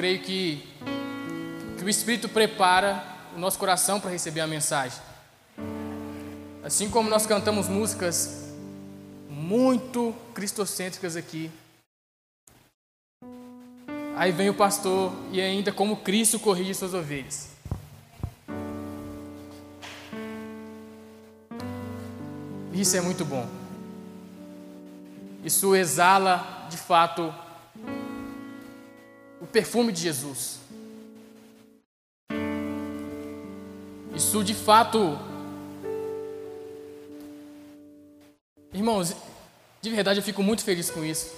creio que, que o Espírito prepara o nosso coração para receber a mensagem. Assim como nós cantamos músicas muito cristocêntricas aqui, aí vem o pastor e ainda como Cristo corrige suas ovelhas. Isso é muito bom. Isso exala, de fato, o perfume de Jesus. Isso, de fato, irmãos, de verdade eu fico muito feliz com isso.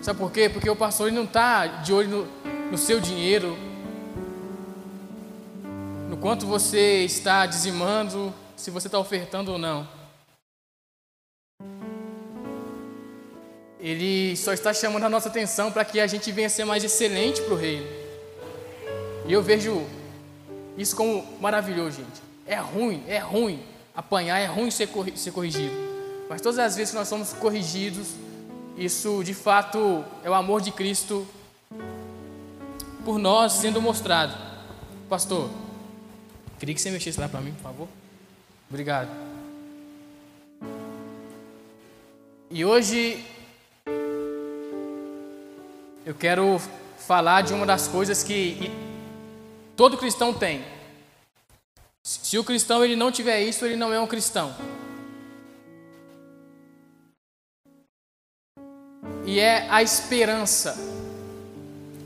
Sabe por quê? Porque o pastor ele não está de olho no, no seu dinheiro, no quanto você está dizimando, se você está ofertando ou não. Ele só está chamando a nossa atenção para que a gente venha ser mais excelente para o reino. E eu vejo isso como maravilhoso, gente. É ruim, é ruim apanhar, é ruim ser, ser corrigido. Mas todas as vezes que nós somos corrigidos, isso de fato é o amor de Cristo por nós sendo mostrado. Pastor, queria que você mexesse lá para mim, por favor. Obrigado. E hoje eu quero falar de uma das coisas que todo cristão tem. Se o cristão ele não tiver isso, ele não é um cristão. E é a esperança.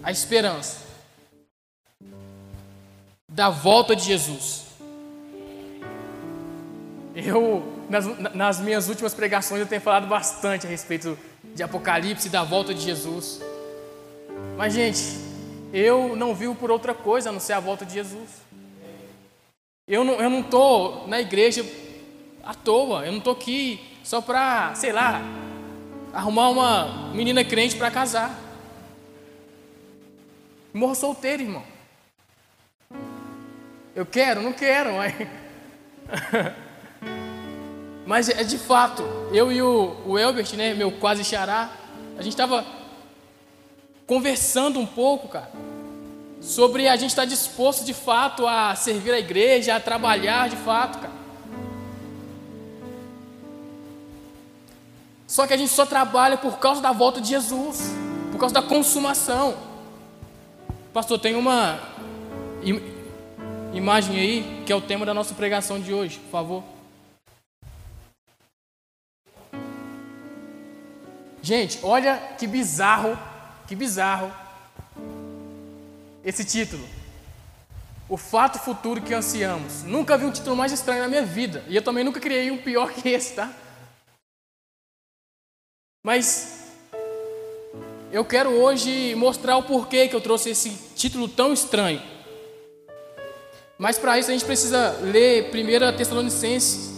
A esperança da volta de Jesus. Eu, nas, nas, minhas últimas pregações, eu tenho falado bastante a respeito de Apocalipse, da volta de Jesus. Mas, gente, eu não vivo por outra coisa a não ser a volta de Jesus. Eu não estou não tô na igreja à toa, eu não estou aqui só para, sei lá, arrumar uma menina crente para casar. Morro solteiro, irmão. Eu quero, não quero, mas. Mas é de fato, eu e o, o Elbert, né, meu quase xará, a gente estava conversando um pouco, cara, sobre a gente estar tá disposto de fato a servir a igreja, a trabalhar de fato, cara. Só que a gente só trabalha por causa da volta de Jesus, por causa da consumação. Pastor, tem uma imagem aí que é o tema da nossa pregação de hoje, por favor. Gente, olha que bizarro, que bizarro esse título. O fato futuro que ansiamos. Nunca vi um título mais estranho na minha vida. E eu também nunca criei um pior que esse, tá? Mas eu quero hoje mostrar o porquê que eu trouxe esse título tão estranho. Mas para isso a gente precisa ler 1 Tessalonicenses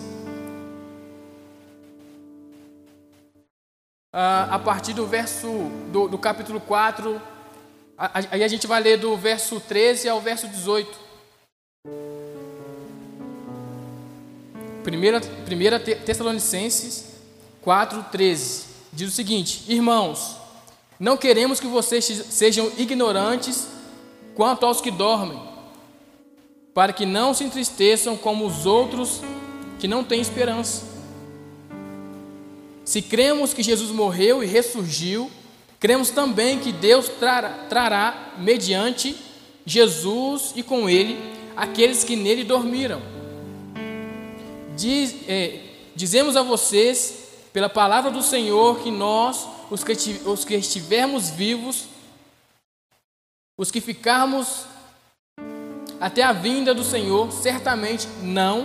a partir do verso do, do capítulo 4. Aí a gente vai ler do verso 13 ao verso 18. Primeira, primeira Tessalonicenses 4, 13. Diz o seguinte: Irmãos, não queremos que vocês sejam ignorantes quanto aos que dormem, para que não se entristeçam como os outros que não têm esperança. Se cremos que Jesus morreu e ressurgiu, cremos também que Deus trará, trará mediante Jesus e com ele aqueles que nele dormiram. Diz, é, dizemos a vocês, pela palavra do Senhor, que nós, os que, os que estivermos vivos, os que ficarmos até a vinda do Senhor, certamente não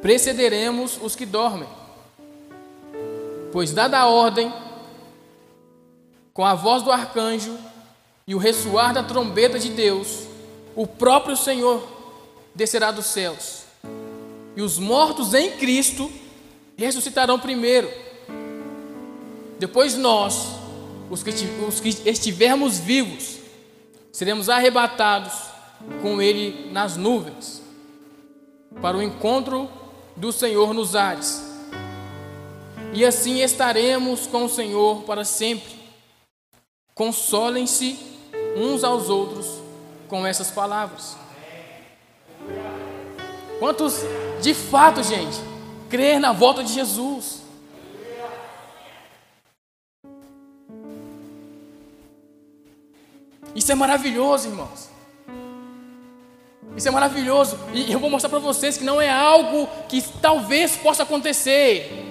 precederemos os que dormem. Pois, dada a ordem, com a voz do arcanjo e o ressoar da trombeta de Deus, o próprio Senhor descerá dos céus, e os mortos em Cristo ressuscitarão primeiro. Depois nós, os que, os que estivermos vivos, seremos arrebatados com Ele nas nuvens, para o encontro do Senhor nos ares e assim estaremos com o Senhor para sempre. Consolem-se uns aos outros com essas palavras. Quantos, de fato, gente, crer na volta de Jesus? Isso é maravilhoso, irmãos. Isso é maravilhoso. E eu vou mostrar para vocês que não é algo que talvez possa acontecer.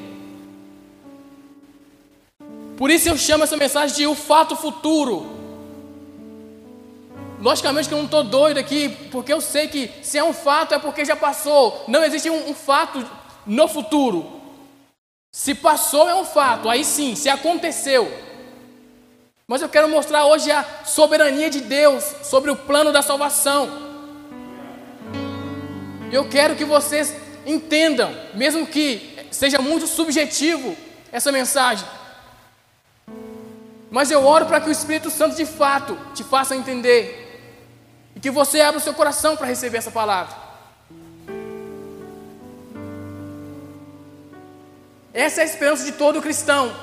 Por isso eu chamo essa mensagem de o fato futuro. Logicamente que eu não estou doido aqui, porque eu sei que se é um fato é porque já passou. Não existe um, um fato no futuro. Se passou é um fato, aí sim, se aconteceu. Mas eu quero mostrar hoje a soberania de Deus sobre o plano da salvação. Eu quero que vocês entendam, mesmo que seja muito subjetivo essa mensagem. Mas eu oro para que o Espírito Santo de fato te faça entender e que você abra o seu coração para receber essa palavra. Essa é a esperança de todo cristão.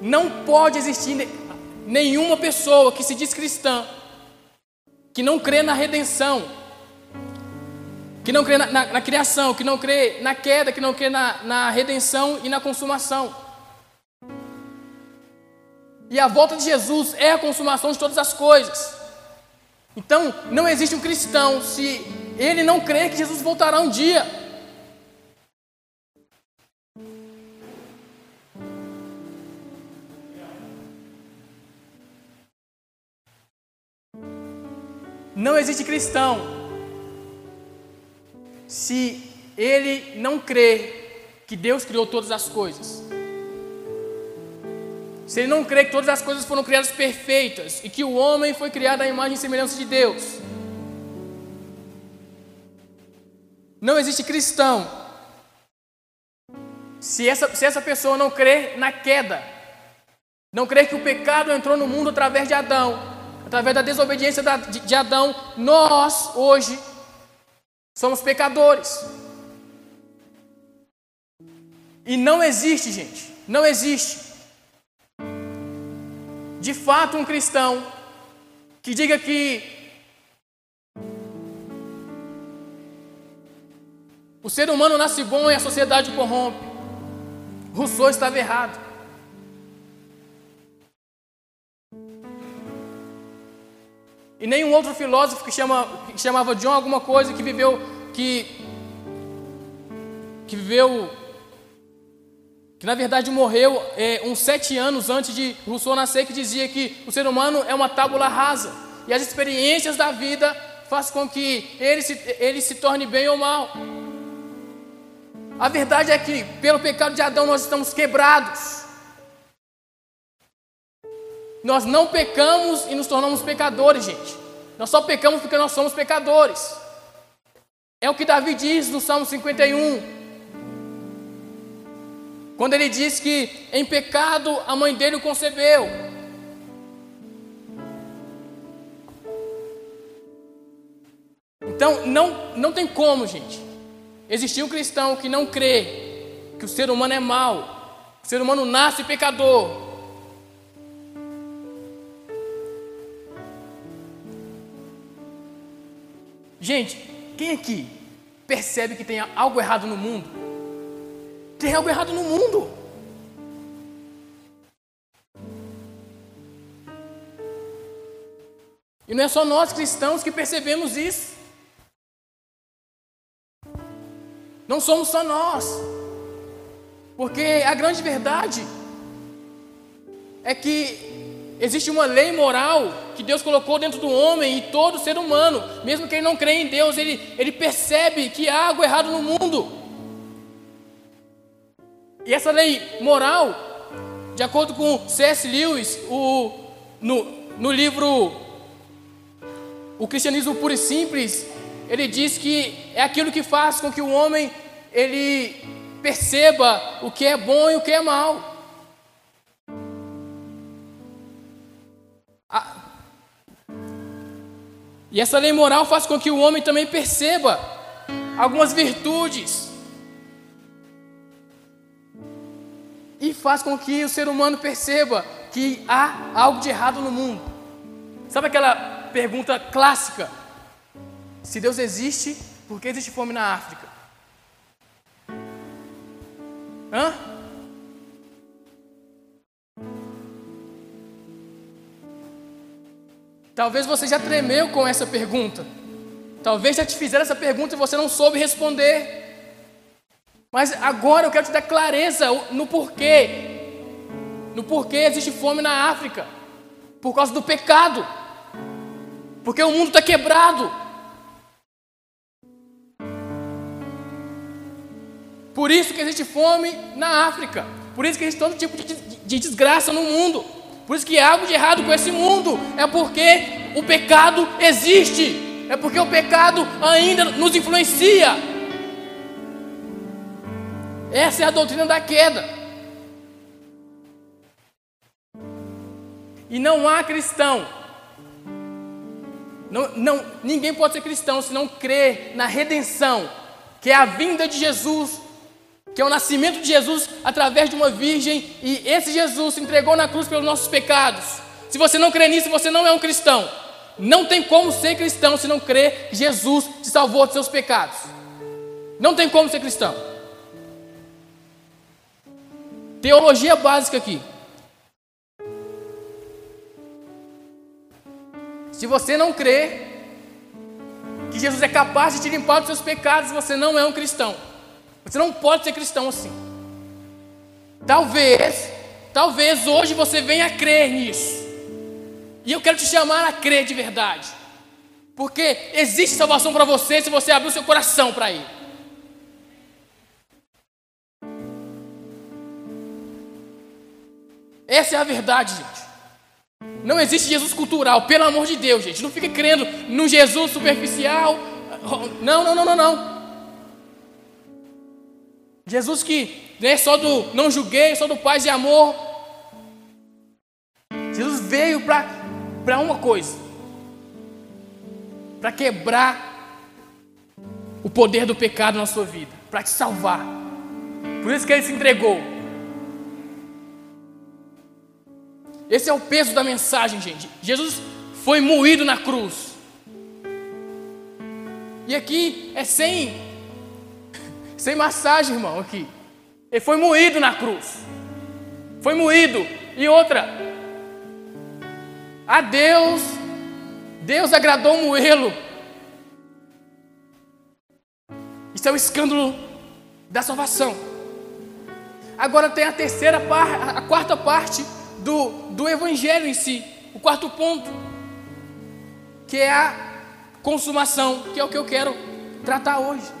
Não pode existir nenhuma pessoa que se diz cristã que não crê na redenção que não crê na, na, na, criação, que não crê na queda, que não crê na, na redenção e na consumação. E a volta de Jesus é a consumação de todas as coisas. Então, não existe um cristão se ele não crê que Jesus voltará um dia. Não existe cristão se ele não crê que Deus criou todas as coisas. Se ele não crê que todas as coisas foram criadas perfeitas e que o homem foi criado à imagem e semelhança de Deus. Não existe cristão se essa, se essa pessoa não crê na queda, não crê que o pecado entrou no mundo através de Adão, através da desobediência de, de Adão, nós hoje Somos pecadores. E não existe, gente, não existe, de fato, um cristão que diga que o ser humano nasce bom e a sociedade corrompe. Rousseau estava errado. E nenhum outro filósofo que, chama, que chamava John alguma coisa que viveu que que viveu que na verdade morreu é, uns sete anos antes de Rousseau nascer, que dizia que o ser humano é uma tábula rasa e as experiências da vida faz com que ele se, ele se torne bem ou mal. A verdade é que pelo pecado de Adão nós estamos quebrados. Nós não pecamos e nos tornamos pecadores, gente. Nós só pecamos porque nós somos pecadores. É o que Davi diz no Salmo 51. Quando ele diz que em pecado a mãe dele o concebeu. Então, não, não tem como, gente, existir um cristão que não crê que o ser humano é mau, o ser humano nasce pecador, Gente, quem aqui percebe que tem algo errado no mundo? Tem algo errado no mundo. E não é só nós cristãos que percebemos isso. Não somos só nós. Porque a grande verdade é que Existe uma lei moral que Deus colocou dentro do homem e todo ser humano, mesmo quem não crê em Deus, ele, ele percebe que há algo errado no mundo. E essa lei moral, de acordo com C.S. Lewis, o, no, no livro O Cristianismo Puro e Simples, ele diz que é aquilo que faz com que o homem ele perceba o que é bom e o que é mal. E essa lei moral faz com que o homem também perceba algumas virtudes. E faz com que o ser humano perceba que há algo de errado no mundo. Sabe aquela pergunta clássica? Se Deus existe, por que existe fome na África? Hã? Talvez você já tremeu com essa pergunta. Talvez já te fizeram essa pergunta e você não soube responder. Mas agora eu quero te dar clareza no porquê. No porquê existe fome na África. Por causa do pecado. Porque o mundo está quebrado. Por isso que existe fome na África. Por isso que existe todo tipo de, de, de desgraça no mundo. Por isso que há algo de errado com esse mundo. É porque o pecado existe. É porque o pecado ainda nos influencia. Essa é a doutrina da queda. E não há cristão. Não, não, ninguém pode ser cristão se não crer na redenção, que é a vinda de Jesus, que é o nascimento de Jesus através de uma virgem, e esse Jesus se entregou na cruz pelos nossos pecados. Se você não crê nisso, você não é um cristão. Não tem como ser cristão se não crer que Jesus te salvou dos seus pecados. Não tem como ser cristão. Teologia básica aqui. Se você não crê que Jesus é capaz de te limpar dos seus pecados, você não é um cristão. Você não pode ser cristão assim. Talvez, talvez hoje você venha a crer nisso. E eu quero te chamar a crer de verdade. Porque existe salvação para você se você abrir o seu coração para Ele. Essa é a verdade, gente. Não existe Jesus cultural, pelo amor de Deus, gente. Não fique crendo no Jesus superficial. Não, não, não, não, não. Jesus que não é só do não julguei, só do paz e amor. Jesus veio para uma coisa: para quebrar o poder do pecado na sua vida, para te salvar. Por isso que ele se entregou. Esse é o peso da mensagem, gente. Jesus foi moído na cruz. E aqui é sem sem massagem, irmão, aqui. Ele foi moído na cruz. Foi moído. E outra, a Deus, Deus agradou moê-lo. Isso é o escândalo da salvação. Agora tem a terceira parte, a quarta parte do, do Evangelho em si. O quarto ponto, que é a consumação, que é o que eu quero tratar hoje.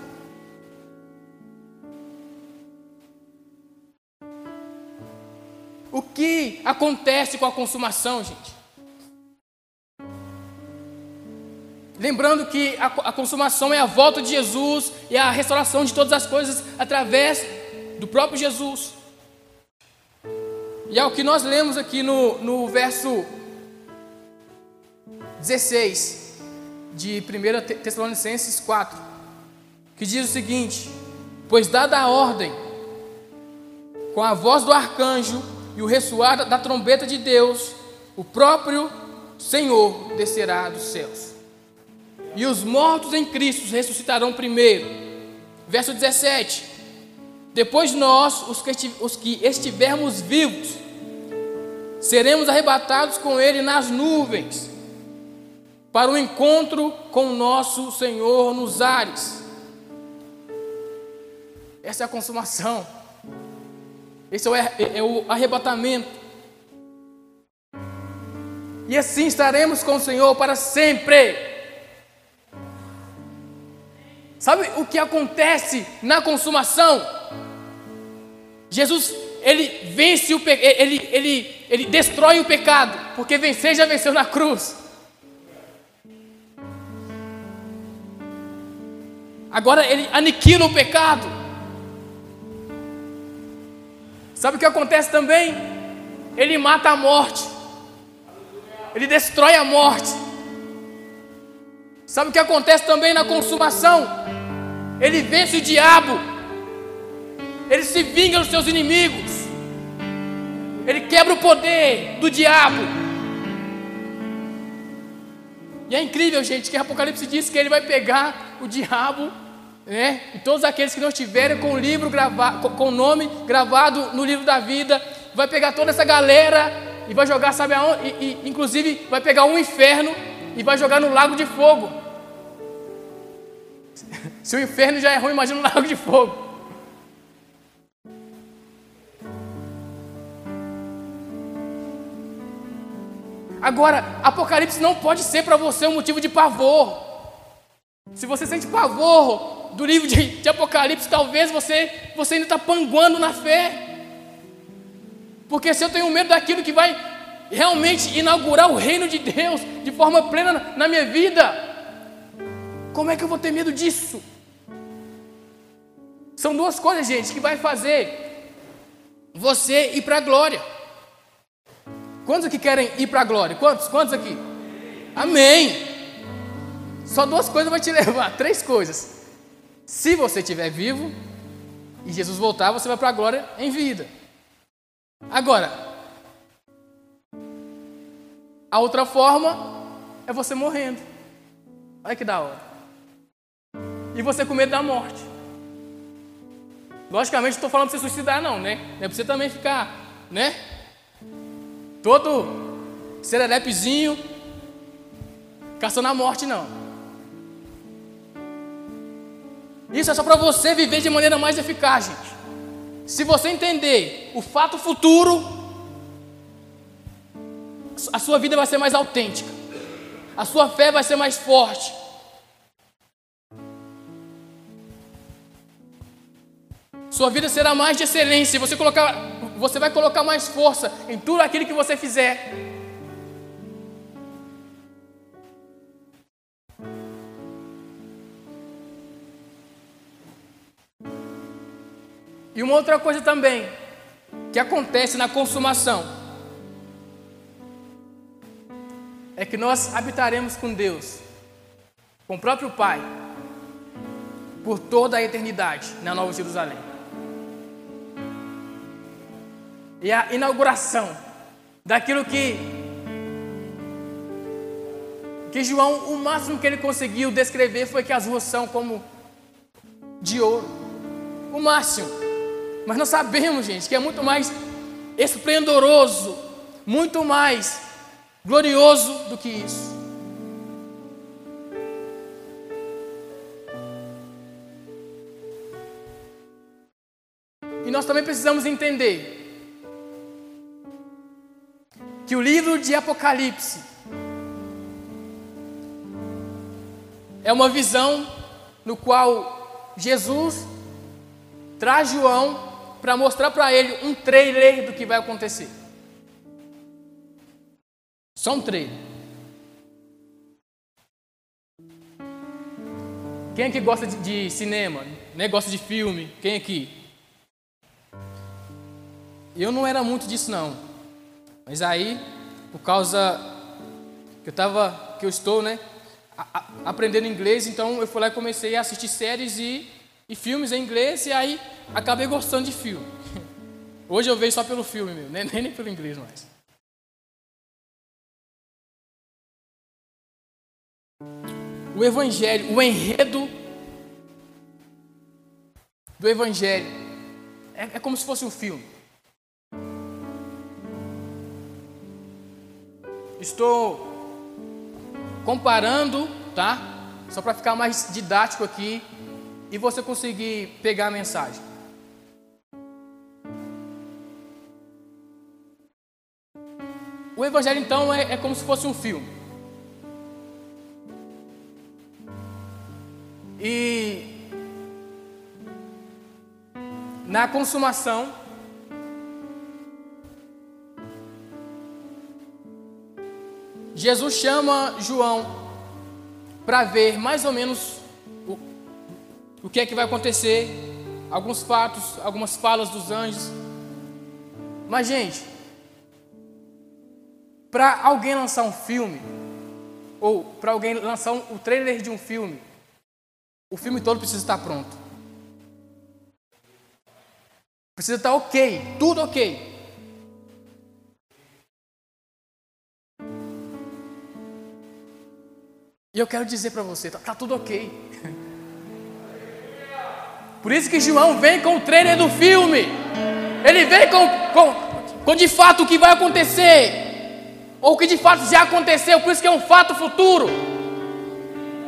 O que acontece com a consumação, gente? Lembrando que a, a, consumação é a volta de Jesus e a restauração de todas as coisas através do próprio Jesus. E é o que nós lemos aqui no, no verso 16 de 1 Tessalonicenses 4, que diz o seguinte: Pois dada a ordem, com a voz do arcanjo e o ressoar da trombeta de Deus, o próprio Senhor descerá dos céus. E os mortos em Cristo ressuscitarão primeiro. Verso 17: depois nós, os que, os que estivermos vivos, seremos arrebatados com Ele nas nuvens, para o encontro com o nosso Senhor nos ares. Essa é a consumação. Esse é o, é, é o arrebatamento. E assim estaremos com o Senhor para sempre. Sabe o que acontece na consumação? Jesus, ele vence o ele, ele, ele destrói o pecado, porque vencer já venceu na cruz. Agora ele aniquila o pecado. Sabe o que acontece também? Ele mata a morte. Ele destrói a morte. Sabe o que acontece também na consumação? Ele vence o diabo. Ele se vinga dos seus inimigos. Ele quebra o poder do diabo. E é incrível, gente, que Apocalipse diz que ele vai pegar o diabo, né? E todos aqueles que não estiverem com o livro gravado, com o nome gravado no livro da vida, vai pegar toda essa galera e vai jogar, sabe aonde? E, e, inclusive vai pegar um inferno e vai jogar no lago de fogo. Se o inferno já é ruim, imagina um lago de fogo. Agora, Apocalipse não pode ser para você um motivo de pavor. Se você sente pavor do livro de, de Apocalipse, talvez você, você ainda está panguando na fé. Porque se eu tenho medo daquilo que vai realmente inaugurar o reino de Deus de forma plena na, minha vida, como é que eu vou ter medo disso? São duas coisas, gente, que vai fazer você ir para a glória. Quantos aqui querem ir para a glória? Quantos? Quantos aqui? Amém. Só duas coisas vai te levar, três coisas. Se você estiver vivo e Jesus voltar, você vai para a glória em vida. Agora, a outra forma é você morrendo. Olha que da hora. E você com medo da morte. Logicamente, não estou falando para você suicidar, não, né? É para você também ficar, né? Todo sererepezinho, caçando a morte, não. Isso é só para você viver de maneira mais eficaz, gente. Se você entender o fato futuro, a sua vida vai ser mais autêntica, a sua fé vai ser mais forte. Sua vida será mais de excelência. Você colocar você vai colocar mais força em tudo aquilo que você fizer. E uma outra coisa também que acontece na consumação é que nós habitaremos com Deus, com o próprio Pai, por toda a eternidade na Nova Jerusalém e a inauguração daquilo que que João, o máximo que ele conseguiu descrever foi que as ruas são como de ouro. O máximo. Mas nós sabemos, gente, que é muito mais esplendoroso, muito mais glorioso do que isso. E nós também precisamos entender que o livro de Apocalipse é uma visão no qual Jesus traz João para mostrar para ele um trailer do que vai acontecer. Só um trailer. Quem aqui gosta de, de cinema? Né? Gosta de filme? Quem aqui? Eu não era muito disso não. Mas aí, por causa que eu tava, que eu estou, né, a, a, aprendendo inglês, então eu fui lá e comecei a assistir séries e, e filmes em inglês e aí acabei gostando de filme. Hoje eu vejo só pelo filme mesmo, nem, nem pelo inglês mais. O evangelho, o enredo do evangelho é, é como se fosse um filme. Estou comparando, tá? Só para ficar mais didático aqui e você conseguir pegar a mensagem. O Evangelho, então, é, é como se fosse um filme. E na consumação, Jesus chama João para ver mais ou menos o, o que é que vai acontecer, alguns fatos, algumas falas dos anjos. Mas, gente, para alguém lançar um filme, ou para alguém lançar um, o trailer de um filme, o filme todo precisa estar pronto. Precisa estar ok, tudo ok. E eu quero dizer para você, tá, tá tudo ok. Por isso que João vem com o trailer do filme. Ele vem com, com, com de fato o que vai acontecer. Ou o que de fato já aconteceu. Por isso que é um fato futuro.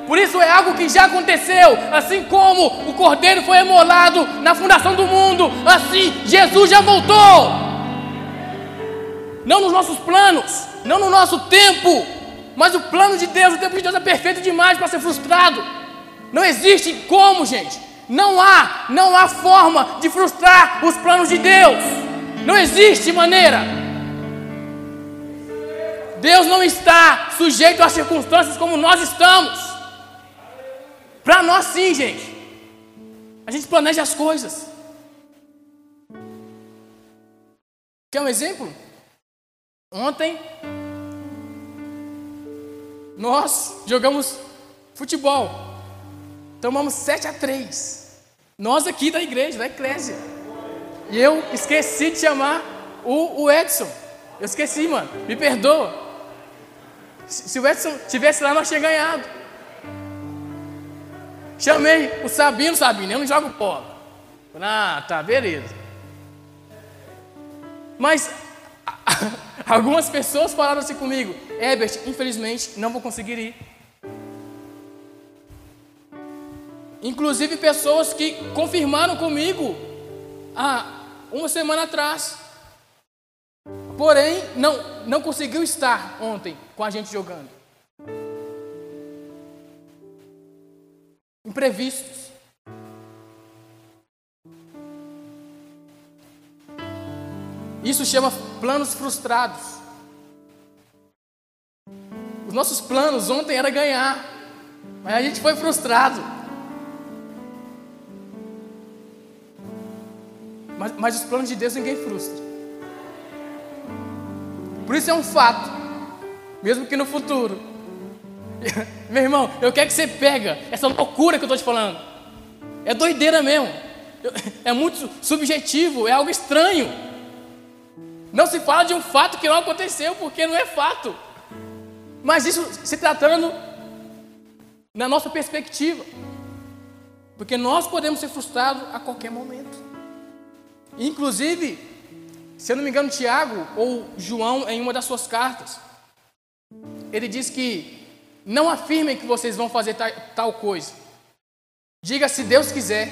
Por isso é algo que já aconteceu. Assim como o cordeiro foi emolado na fundação do mundo. Assim Jesus já voltou. Não nos nossos planos. Não no nosso tempo. Mas o plano de Deus, o tempo de Deus é perfeito demais para ser frustrado. Não existe como, gente. Não há, não há forma de frustrar os planos de Deus. Não existe maneira. Deus não está sujeito às circunstâncias como nós estamos. Para nós sim, gente. A gente planeja as coisas. Quer um exemplo? Ontem nós jogamos futebol. Tomamos 7 a 3. Nós aqui da igreja, da eclésia. E eu esqueci de chamar o, o Edson. Eu esqueci, mano. Me perdoa. Se, o Edson tivesse lá, nós tínhamos ganhado. Chamei o Sabino, Sabino, eu não jogo bola. Ah, tá, beleza. Mas algumas pessoas falaram assim comigo: Herbert, infelizmente não vou conseguir ir. Inclusive pessoas que confirmaram comigo há uma semana atrás. Porém, não, não conseguiu estar ontem com a gente jogando. Imprevistos. Isso chama planos frustrados. Os nossos planos ontem era ganhar, mas a gente foi frustrado. Mas, mas os planos de Deus ninguém frustra. Por isso é um fato, mesmo que no futuro. Meu irmão, eu quero que você pega essa loucura que eu estou te falando. É doideira mesmo. É muito subjetivo, é algo estranho. Não se fala de um fato que não aconteceu, porque não é fato. Mas isso se tratando na nossa perspectiva. Porque nós podemos ser frustrados a qualquer momento. Inclusive, se eu não me engano, Tiago ou João, em uma das suas cartas, ele diz que não afirmem que vocês vão fazer tal coisa. Diga se Deus quiser.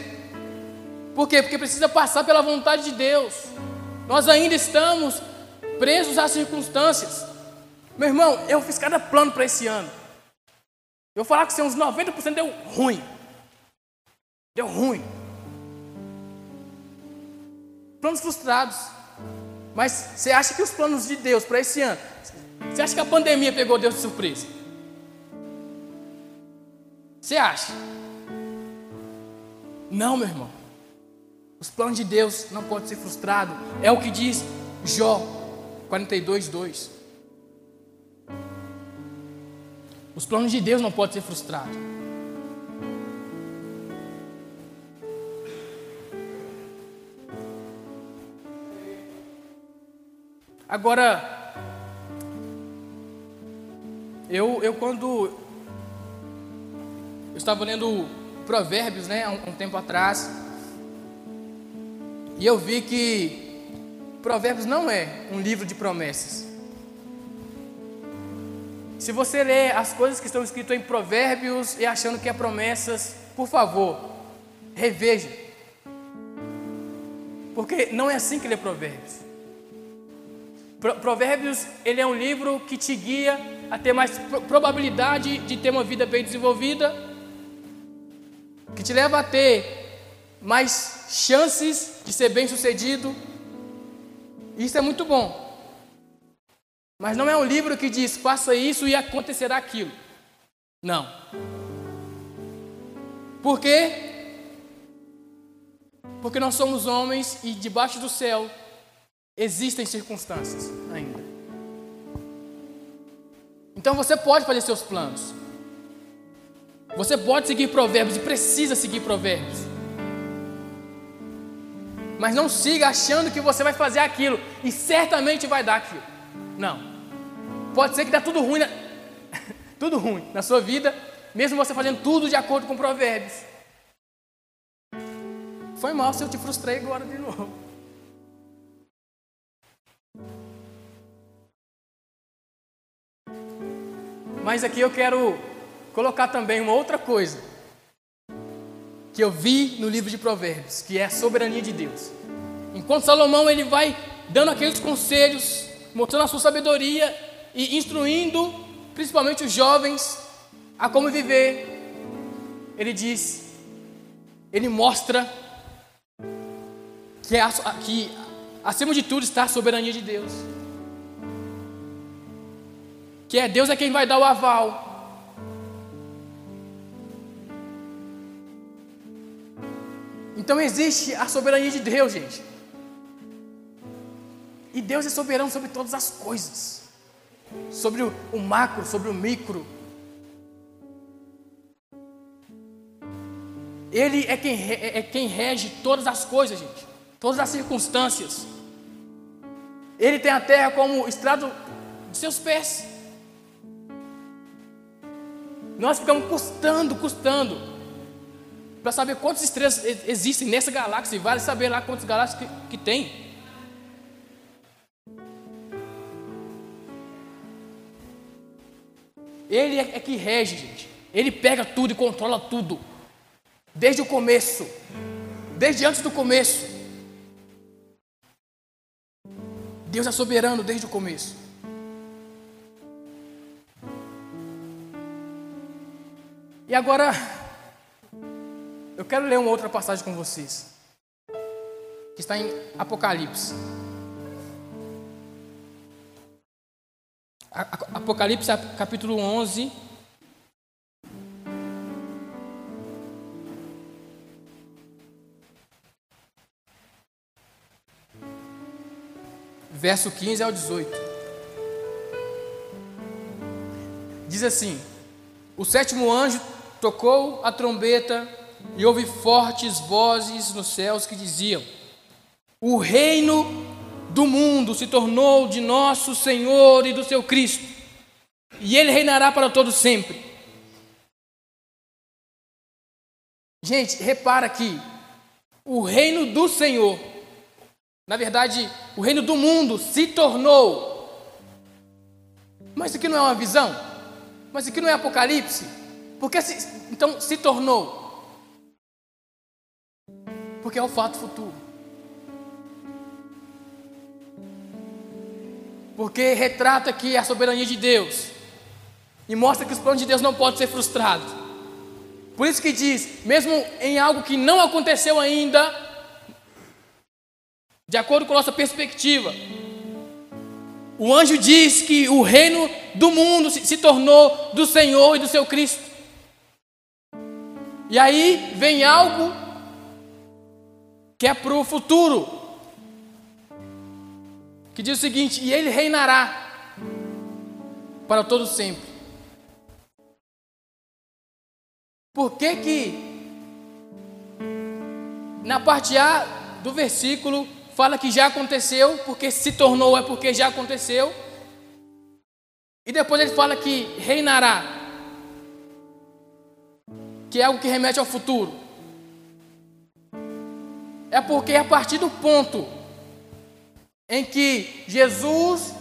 Por quê? Porque precisa passar pela vontade de Deus. Nós ainda estamos presos às circunstâncias. Meu irmão, eu fiz cada plano para esse ano. Eu vou falar que uns 90% deu ruim. Deu ruim. Planos frustrados. Mas você acha que os planos de Deus para esse ano, você acha que a pandemia pegou Deus de surpresa? Você acha? Não, meu irmão. Os planos de Deus não podem ser frustrados. É o que diz Jó 42, 2. Os planos de Deus não podem ser frustrados. Agora, eu, eu quando eu estava lendo Provérbios, né, um, um tempo atrás, e eu vi que Provérbios não é um livro de promessas. Se você ler as coisas que estão escritas em Provérbios e achando que é promessas, por favor, reveja. Porque não é assim que lê Provérbios. Provérbios, ele é um livro que te guia a ter mais probabilidade de ter uma vida bem desenvolvida, que te leva a ter mais chances de ser bem sucedido. Isso é muito bom. Mas não é um livro que diz faça isso e acontecerá aquilo. Não. Por quê? Porque nós somos homens e debaixo do céu Existem circunstâncias ainda. Então você pode fazer seus planos. Você pode seguir provérbios e precisa seguir provérbios. Mas não siga achando que você vai fazer aquilo e certamente vai dar aquilo. Não. Pode ser que dê tudo ruim. Na... tudo ruim na sua vida, mesmo você fazendo tudo de acordo com provérbios. Foi mal se eu te frustrei agora de novo. Mas aqui eu quero colocar também uma outra coisa que eu vi no livro de Provérbios, que é a soberania de Deus. Enquanto Salomão ele vai dando aqueles conselhos, mostrando a sua sabedoria e instruindo principalmente os jovens a como viver, ele diz, ele mostra que, é, que acima de tudo está a soberania de Deus. Que é Deus é quem vai dar o aval. Então existe a soberania de Deus, gente. E Deus é soberano sobre todas as coisas. Sobre o macro, sobre o micro. Ele é quem, é, é quem rege todas as coisas, gente. Todas as circunstâncias. Ele tem a terra como estrado de seus pés. Nós ficamos custando, custando, para saber quantas estrelas existem nessa galáxia. E vale saber lá quantas galáxias que, que tem. Ele é, é que rege, gente. Ele pega tudo e controla tudo. Desde o começo. Desde antes do começo. Deus é soberano desde o começo. E agora, eu quero ler uma outra passagem com vocês, que está em Apocalipse. Apocalipse capítulo 11. Verso 15 ao 18. Diz assim: O sétimo anjo tocou a trombeta e houve fortes vozes nos céus que diziam: O reino do mundo se tornou de nosso Senhor e do seu Cristo, e ele reinará para todo sempre. Gente, repara aqui, o reino do Senhor, na verdade, o reino do mundo se tornou. Mas isso aqui não é uma visão? Mas isso aqui não é Apocalipse? Porque se, então se tornou? Porque é o fato futuro. Porque retrata aqui a soberania de Deus e mostra que os planos de Deus não podem ser frustrados. Por isso que diz, mesmo em algo que não aconteceu ainda, de acordo com a nossa perspectiva, o anjo diz que o reino do mundo se, se tornou do Senhor e do seu Cristo. E aí vem algo que é para o futuro, que diz o seguinte: e ele reinará para todo sempre. Por que que na parte A do versículo fala que já aconteceu, porque se tornou é porque já aconteceu. E depois ele fala que reinará, que é algo que remete ao futuro. É porque a partir do ponto em que Jesus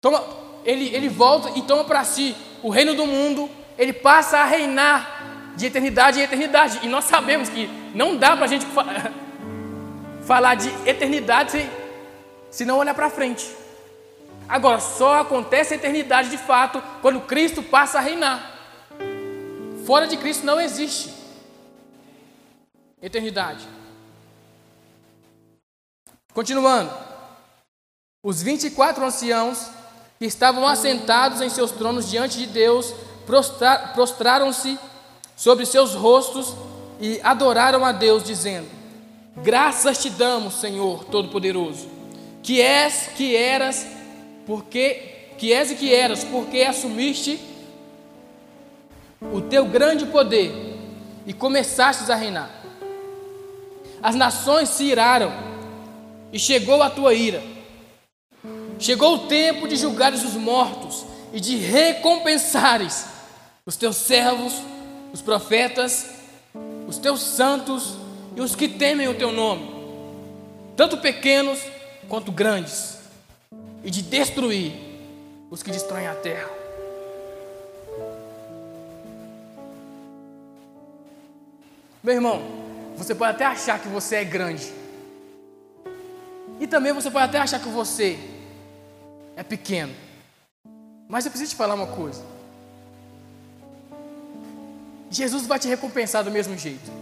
toma, ele, ele volta e toma para si o reino do mundo, ele passa a reinar de eternidade em eternidade. E nós sabemos que não dá para a gente falar de eternidade se, se não olhar para frente. Agora, só acontece a eternidade de fato quando Cristo passa a reinar. Fora de Cristo não existe eternidade. Continuando. Os 24 anciãos que estavam assentados em seus tronos diante de Deus prostraram-se sobre seus rostos e adoraram a Deus, dizendo: Graças te damos, Senhor Todo-Poderoso, que és, que eras, porque que és e que eras, porque assumiste o teu grande poder e começastes a reinar. As nações se iraram e chegou a tua ira. Chegou o tempo de julgares os mortos e de recompensares os teus servos, os profetas, os teus santos e os que temem o teu nome, tanto pequenos quanto grandes, e de destruir os que destroem a terra. Meu irmão, você pode até achar que você é grande, e também você pode até achar que você é pequeno, mas eu preciso te falar uma coisa. Jesus vai te recompensar do mesmo jeito,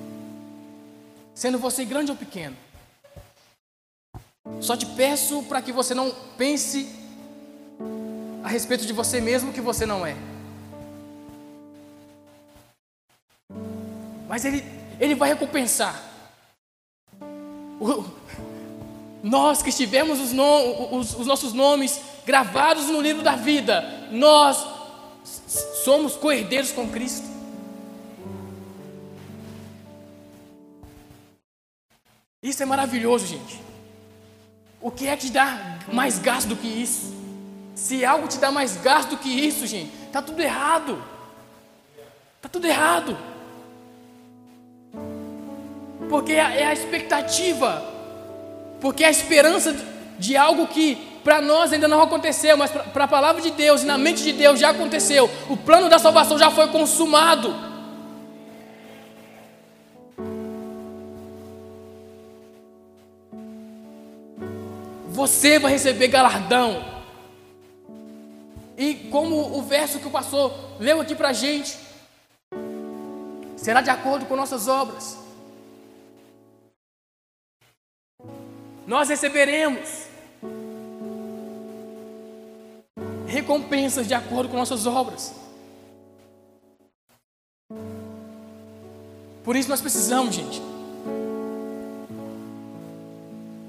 sendo você grande ou pequeno. Só te peço para que você não pense a respeito de você mesmo que você não é. Mas Ele, ele vai recompensar. Nós que tivemos os, os, os nossos nomes gravados no livro da vida, nós somos coerdeiros com Cristo. Isso é maravilhoso, gente. O que é que te dá mais gasto do que isso? Se algo te dá mais gasto do que isso, gente, tá tudo errado. Tá tudo errado. Porque é, é a expectativa, porque a esperança de algo que para nós ainda não aconteceu, mas para a palavra de Deus e na mente de Deus já aconteceu. O plano da salvação já foi consumado. você vai receber galardão. E como o verso que o pastor leu aqui para a gente, será de acordo com nossas obras. Nós receberemos recompensas de acordo com nossas obras. Por isso nós precisamos, gente,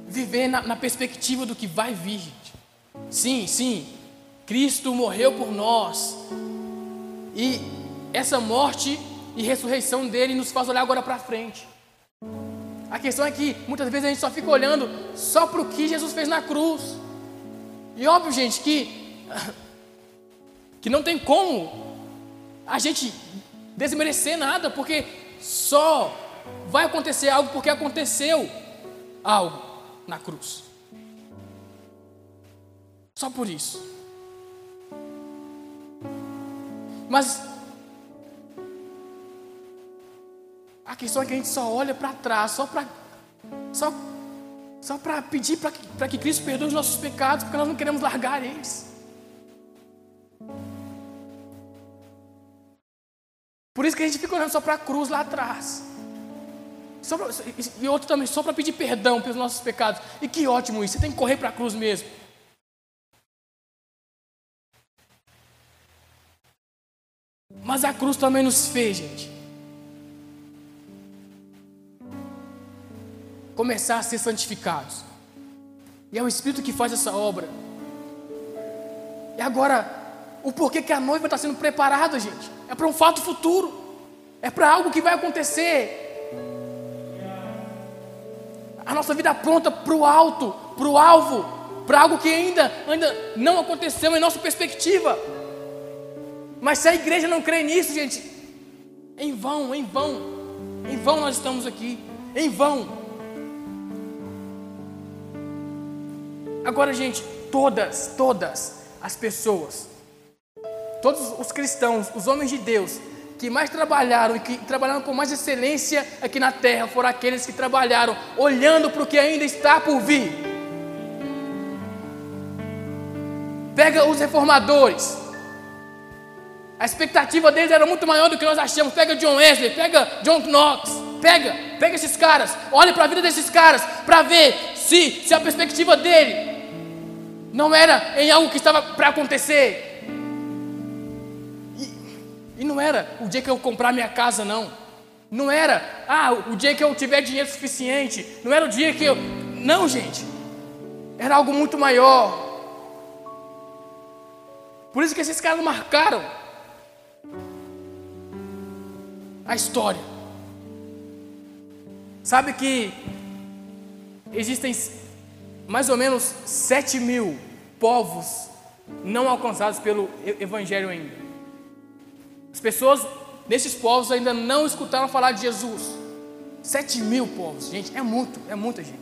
viver na, na perspectiva do que vai vir, gente. Sim, sim, Cristo morreu por nós. E essa morte e ressurreição dele nos faz olhar agora para frente. A questão é que muitas vezes a gente só fica olhando só para o que Jesus fez na cruz. E óbvio, gente, que, que não tem como a gente desmerecer nada, porque só vai acontecer algo porque aconteceu algo na cruz. Só por isso. Mas a questão é que a gente só olha para trás, só para só, só pedir para que, que Cristo perdoe os nossos pecados, porque nós não queremos largar eles. Por isso que a gente fica olhando só para a cruz lá atrás. Pra, e outro também, só para pedir perdão pelos nossos pecados. E que ótimo isso, você tem que correr para a cruz mesmo. Mas a cruz também nos fez, gente. Começar a ser santificados. E é o Espírito que faz essa obra. E agora, o porquê que a noiva está sendo preparada, gente? É para um fato futuro. É para algo que vai acontecer a nossa vida pronta para o alto, para o alvo, para algo que ainda, ainda não aconteceu em nossa perspectiva. Mas se a igreja não crê nisso, gente, em vão, em vão, em vão nós estamos aqui, em vão. Agora, gente, todas, todas as pessoas, todos os cristãos, os homens de Deus, que mais trabalharam e que trabalharam com mais excelência aqui na terra foram aqueles que trabalharam olhando para o que ainda está por vir. Pega os reformadores. A expectativa deles era muito maior do que nós achamos. Pega John Wesley, pega John Knox, pega, pega esses caras, olha para a vida desses caras para ver se, se a perspectiva dele não era em algo que estava para acontecer, e não era o dia que eu comprar minha casa, não. Não era, ah, o dia que eu tiver dinheiro suficiente. Não era o dia que eu. Não, gente. Era algo muito maior. Por isso que esses caras marcaram a história. Sabe que existem mais ou menos sete mil povos não alcançados pelo Evangelho ainda. As pessoas nesses povos ainda não escutaram falar de Jesus. Sete mil povos, gente, é muito, é muita gente.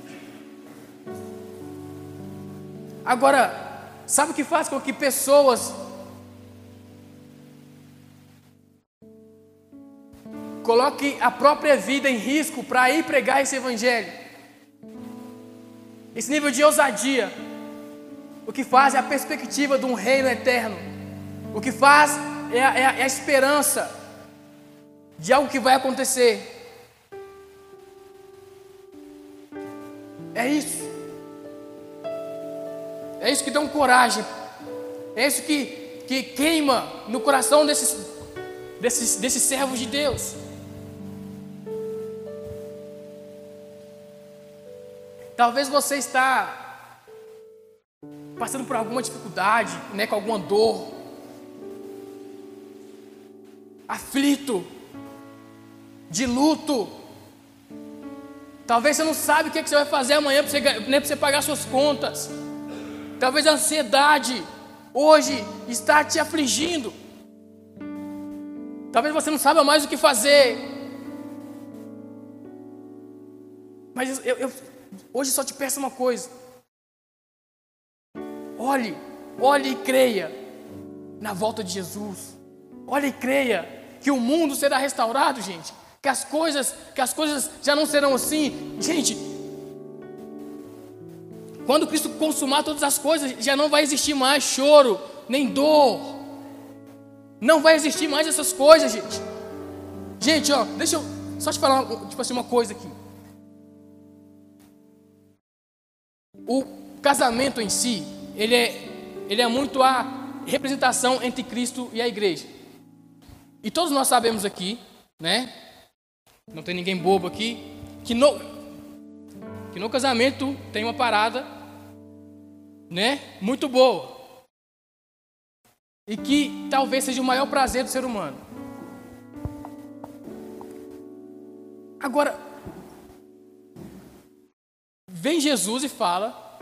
Agora, sabe o que faz com que pessoas coloquem a própria vida em risco para ir pregar esse evangelho? Esse nível de ousadia. O que faz é a perspectiva de um reino eterno. O que faz é a, é a, é a esperança de algo que vai acontecer. É isso. É isso que dá um coragem. É isso que, que queima no coração desses, desses, desses servos de Deus. Talvez você está passando por alguma dificuldade, né, com alguma dor, aflito, de luto. Talvez você não sabe o que, é você vai fazer amanhã para você, né, você pagar suas contas. Talvez a ansiedade hoje está te afligindo. Talvez você não saiba mais o que fazer. Mas eu, eu, Hoje só te peço uma coisa. Olhe, olhe e creia na volta de Jesus. Olhe e creia que o mundo será restaurado, gente. Que as coisas, que as coisas já não serão assim. Gente, quando Cristo consumar todas as coisas, já não vai existir mais choro, nem dor. Não vai existir mais essas coisas, gente. Gente, ó, deixa eu só te falar, tipo assim, uma coisa aqui. O casamento em si, ele é, ele é muito a representação entre Cristo e a igreja. E todos nós sabemos aqui, né? Não tem ninguém bobo aqui, que no, que no casamento tem uma parada, né? Muito boa. E que talvez seja o maior prazer do ser humano. Agora, vem Jesus e fala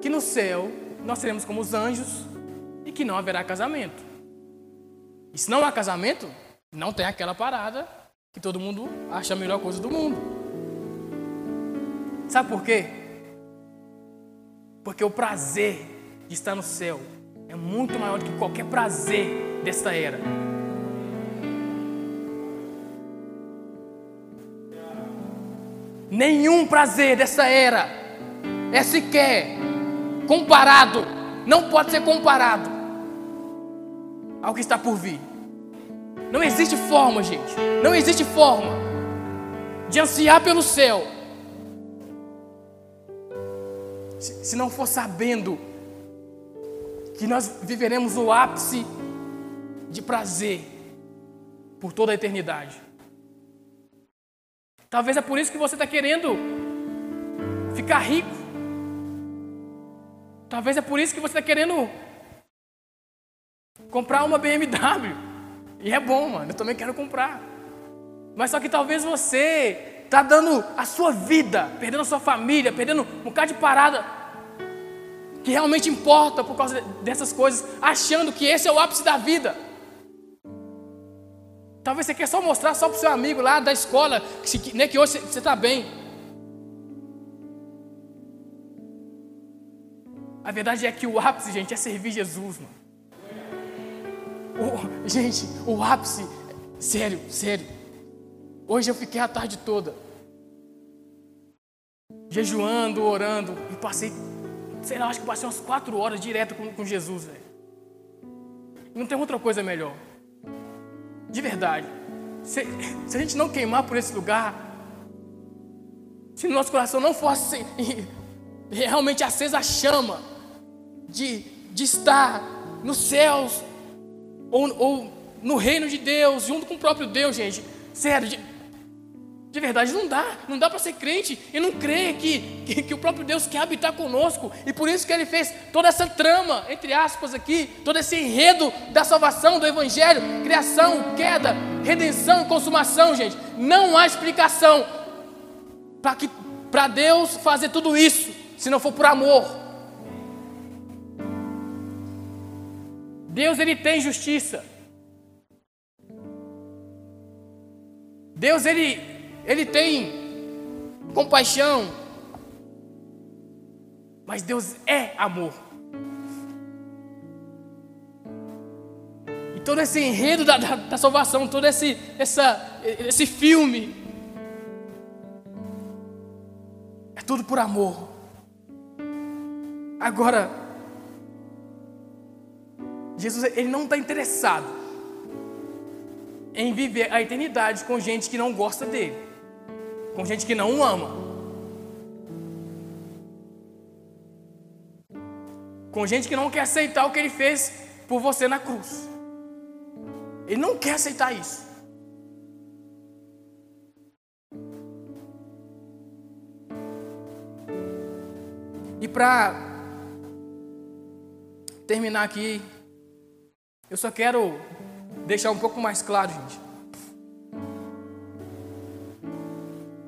que no céu nós seremos como os anjos e que não haverá casamento. E se não há casamento, não tem aquela parada que todo mundo acha a melhor coisa do mundo. Sabe por quê? Porque o prazer de estar no céu é muito maior do que qualquer prazer desta era. Nenhum prazer dessa era é sequer comparado, não pode ser comparado ao que está por vir. Não existe forma, gente, não existe forma de ansiar pelo céu se, não for sabendo que nós viveremos o ápice de prazer por toda a eternidade. Talvez é por isso que você está querendo ficar rico. Talvez é por isso que você está querendo comprar uma BMW. E é bom, mano. Eu também quero comprar. Mas só que talvez você está dando a sua vida, perdendo a sua família, perdendo um bocado de parada que realmente importa por causa dessas coisas, achando que esse é o ápice da vida. Talvez você quer só mostrar só para o seu amigo lá da escola que, né, que hoje você está bem. A verdade é que o ápice, gente, é servir Jesus, mano. O, gente, o ápice, sério, sério. Hoje eu fiquei a tarde toda jejuando, orando e passei, sei lá, acho que passei umas quatro horas direto com, com Jesus, velho. Não tem outra coisa melhor. De verdade. Se, se a gente não queimar por esse lugar, se no nosso coração não fosse realmente acesa a chama de, de estar nos céus ou, ou no reino de Deus, junto com o próprio Deus, gente. Sério, de, de verdade, não dá. Não dá para ser crente e não crer que, que, que, o próprio Deus quer habitar conosco. E por isso que ele fez toda essa trama, entre aspas, aqui, todo esse enredo da salvação, do Evangelho, criação, queda, redenção consumação, gente. Não há explicação para Deus fazer tudo isso, se não for por amor. Deus ele tem justiça. Deus ele ele tem compaixão. Mas Deus é amor. E todo esse enredo da, da, da salvação, todo esse, essa, esse filme, é tudo por amor. Agora, Jesus ele não está interessado em viver a eternidade com gente que não gosta dele, com gente que não o ama, com gente que não quer aceitar o que ele fez por você na cruz. Ele não quer aceitar isso. E para terminar aqui, eu só quero deixar um pouco mais claro, gente.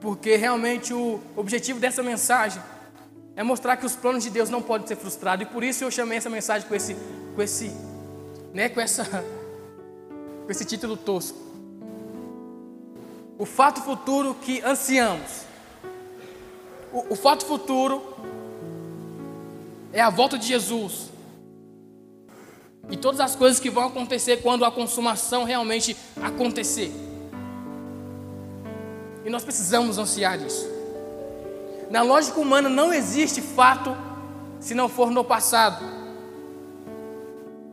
Porque realmente o objetivo dessa mensagem é mostrar que os planos de Deus não podem ser frustrados. E por isso eu chamei essa mensagem com esse, com esse, né, com essa, com esse título tosco. O fato futuro que ansiamos. O, o fato futuro é a volta de Jesus e todas as coisas que vão acontecer quando a consumação realmente acontecer. E nós precisamos ansiar isso. Na lógica humana não existe fato se não for no passado.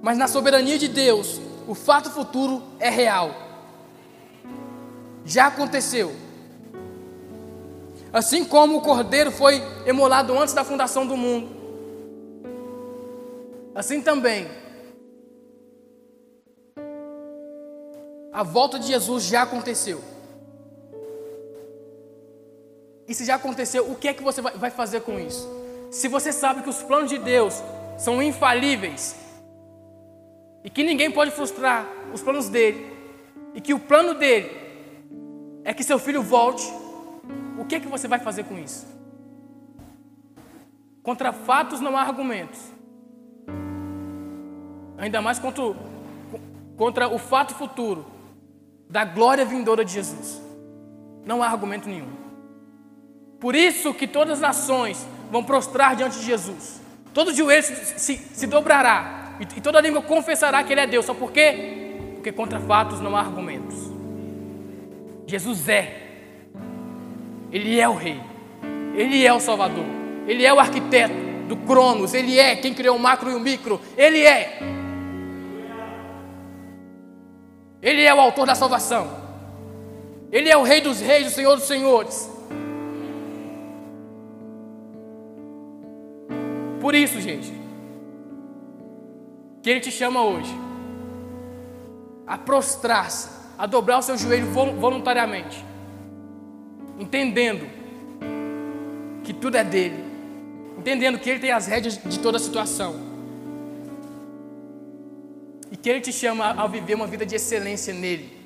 Mas na soberania de Deus, o fato futuro é real. Já aconteceu. Assim como o cordeiro foi emolado antes da fundação do mundo, assim também A volta de Jesus já aconteceu. E se já aconteceu, o que é que você vai fazer com isso? Se você sabe que os planos de Deus são infalíveis e que ninguém pode frustrar os planos dele, e que o plano dele é que seu filho volte, o que é que você vai fazer com isso? Contra fatos não há argumentos. Ainda mais contra, contra o fato futuro da glória vindoura de Jesus. Não há argumento nenhum. Por isso que todas as nações vão prostrar diante de Jesus. Todo joelho se, se, se dobrará e, e toda língua confessará que Ele é Deus. Só por quê? Porque contra fatos não há argumentos. Jesus é. Ele é o Rei. Ele é o Salvador. Ele é o arquiteto do Cronos. Ele é quem criou o macro e o micro. Ele é. Ele é o autor da salvação. Ele é o Rei dos Reis, o Senhor dos Senhores. Por isso, gente, que Ele te chama hoje a prostrar-se, a dobrar o seu joelho voluntariamente, entendendo que tudo é dele, entendendo que Ele tem as rédeas de toda a situação e que Ele te chama a viver uma vida de excelência nele.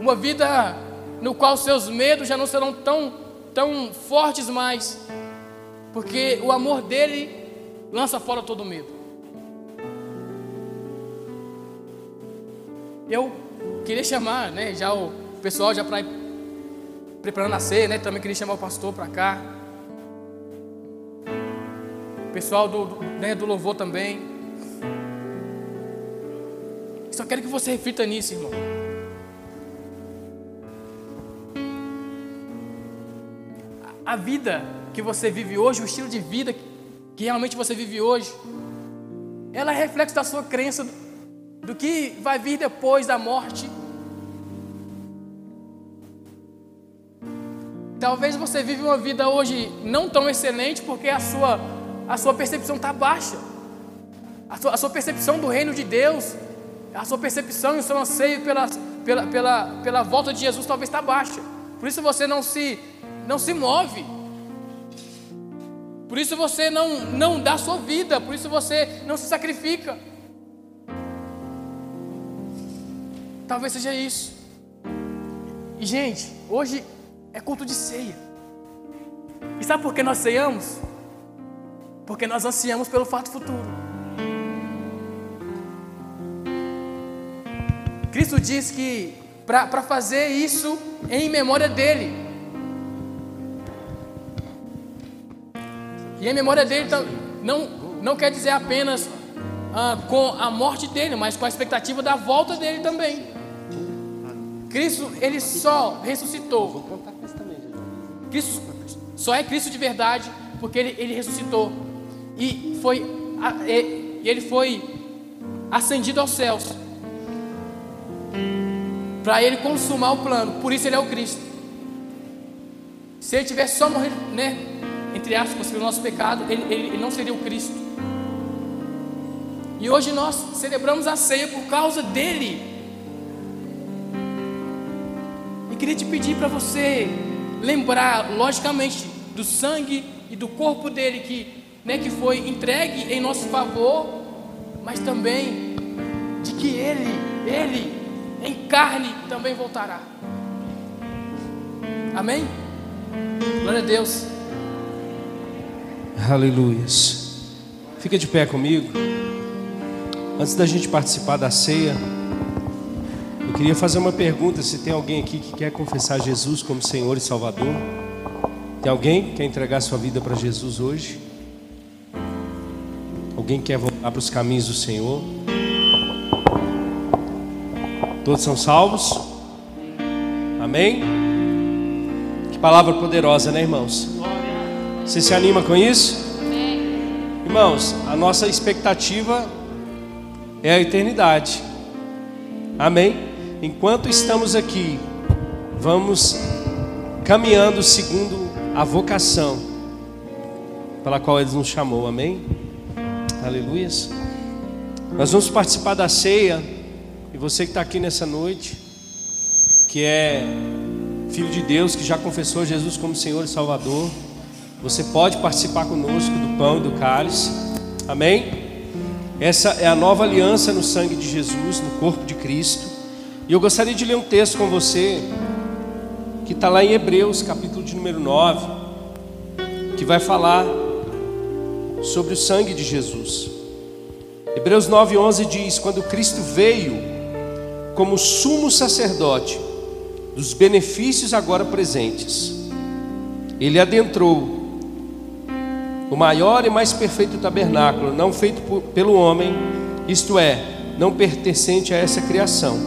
Uma vida no qual seus medos já não serão tão, tão fortes mais, porque o amor dele lança fora todo medo. Eu queria chamar, né, já o pessoal já para preparando a ceia, né, também queria chamar o pastor para cá. O pessoal do, do, né, do louvor também. Só quero que você reflita nisso, irmão. A vida que você vive hoje, o estilo de vida que realmente você vive hoje, ela é reflexo da sua crença do que vai vir depois da morte. Talvez você vive uma vida hoje não tão excelente porque a sua, a sua percepção está baixa. A sua, a sua percepção do reino de Deus a sua percepção e o seu anseio pela, pela, pela, pela volta de Jesus talvez está baixa. Por isso você não se, não se move. Por isso você não, não dá sua vida, por isso você não se sacrifica. Talvez seja isso. E, gente, hoje é culto de ceia. E sabe por que nós ceiamos? Porque nós ansiamos pelo fato futuro. Cristo diz que para fazer isso em memória dele. E em memória dele não, não quer dizer apenas ah, com a morte dele, mas com a expectativa da volta dele também. Cristo, ele só ressuscitou. Cristo só é Cristo de verdade porque ele, ele ressuscitou e foi e ele foi ascendido aos céus para ele consumar o plano. Por isso ele é o Cristo. Se ele tivesse só morrido, né, entre aspas, pelo nosso pecado, ele, ele, ele não seria o Cristo. E hoje nós celebramos a ceia por causa dele. E queria te pedir para você lembrar, logicamente, do sangue e do corpo dele que, né, que foi entregue em nosso favor, mas também de que ele, ele em carne também voltará. Amém? Glória a Deus. Aleluias. Fica de pé comigo. Antes da gente participar da ceia, eu queria fazer uma pergunta: se tem alguém aqui que quer confessar Jesus como Senhor e Salvador? Tem alguém que quer entregar sua vida para Jesus hoje? Alguém quer voltar para os caminhos do Senhor? Todos são salvos? Amém? Que palavra poderosa, né, irmãos? Você se anima com isso? Irmãos, a nossa expectativa é a eternidade. Amém? Enquanto estamos aqui, vamos caminhando segundo a vocação pela qual Ele nos chamou, amém? Aleluias. Nós vamos participar da ceia, e você que está aqui nessa noite, que é filho de Deus, que já confessou Jesus como Senhor e Salvador, você pode participar conosco do pão e do cálice, amém? Essa é a nova aliança no sangue de Jesus, no corpo de Cristo. E eu gostaria de ler um texto com você que está lá em Hebreus, capítulo de número 9, que vai falar sobre o sangue de Jesus. Hebreus 9,11 diz: Quando Cristo veio como sumo sacerdote dos benefícios agora presentes, ele adentrou o maior e mais perfeito tabernáculo, não feito por, pelo homem, isto é, não pertencente a essa criação,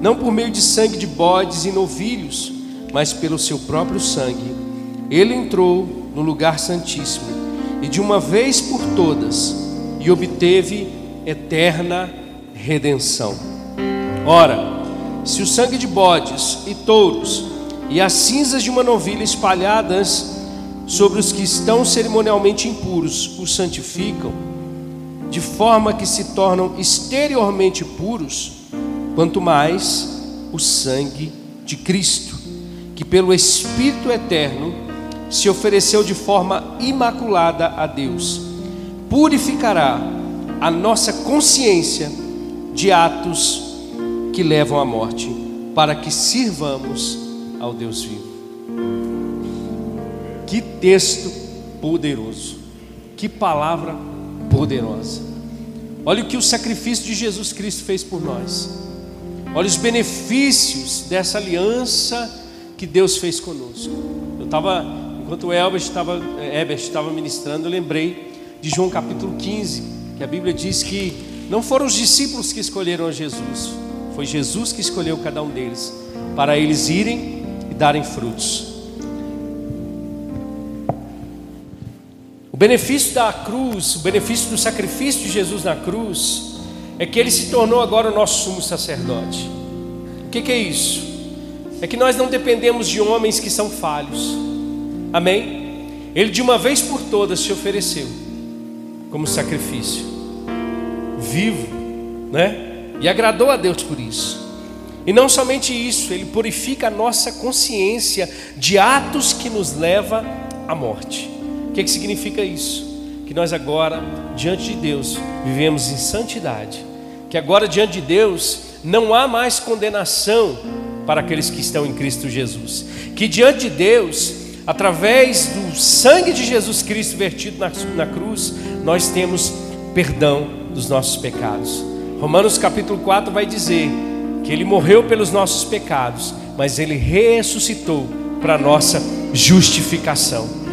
não por meio de sangue de bodes e novilhos, mas pelo seu próprio sangue, ele entrou no lugar santíssimo e de uma vez por todas e obteve eterna redenção. Ora, se o sangue de bodes e touros e as cinzas de uma novilha espalhadas sobre os que estão cerimonialmente impuros os santificam, de forma que se tornam exteriormente puros, quanto mais o sangue de Cristo que pelo Espírito eterno se ofereceu de forma imaculada a Deus, purificará a nossa consciência de atos que levam à morte, para que sirvamos ao Deus vivo. Que texto poderoso, que palavra poderosa. Olha o que o sacrifício de Jesus Cristo fez por nós. Olha os benefícios dessa aliança que Deus fez conosco. Eu estava, enquanto o estava, Herbert estava ministrando, eu lembrei de João capítulo 15, que a Bíblia diz que não foram os discípulos que escolheram a Jesus, foi Jesus que escolheu cada um deles, para eles irem e darem frutos. O benefício da cruz, o benefício do sacrifício de Jesus na cruz, é que ele se tornou agora o nosso sumo sacerdote. O que, que é isso? é que nós não dependemos de homens que são falhos. Amém? Ele de uma vez por todas se ofereceu como sacrifício vivo, né? E agradou a Deus por isso. E não somente isso, ele purifica a nossa consciência de atos que nos leva à morte. O que, que significa isso? Que nós agora, diante de Deus, vivemos em santidade. Que agora, diante de Deus, não há mais condenação para aqueles que estão em Cristo Jesus. Que diante de Deus, através do sangue de Jesus Cristo vertido na, na cruz, nós temos perdão dos nossos pecados. Romanos capítulo 4 vai dizer que ele morreu pelos nossos pecados, mas ele ressuscitou para nossa justificação.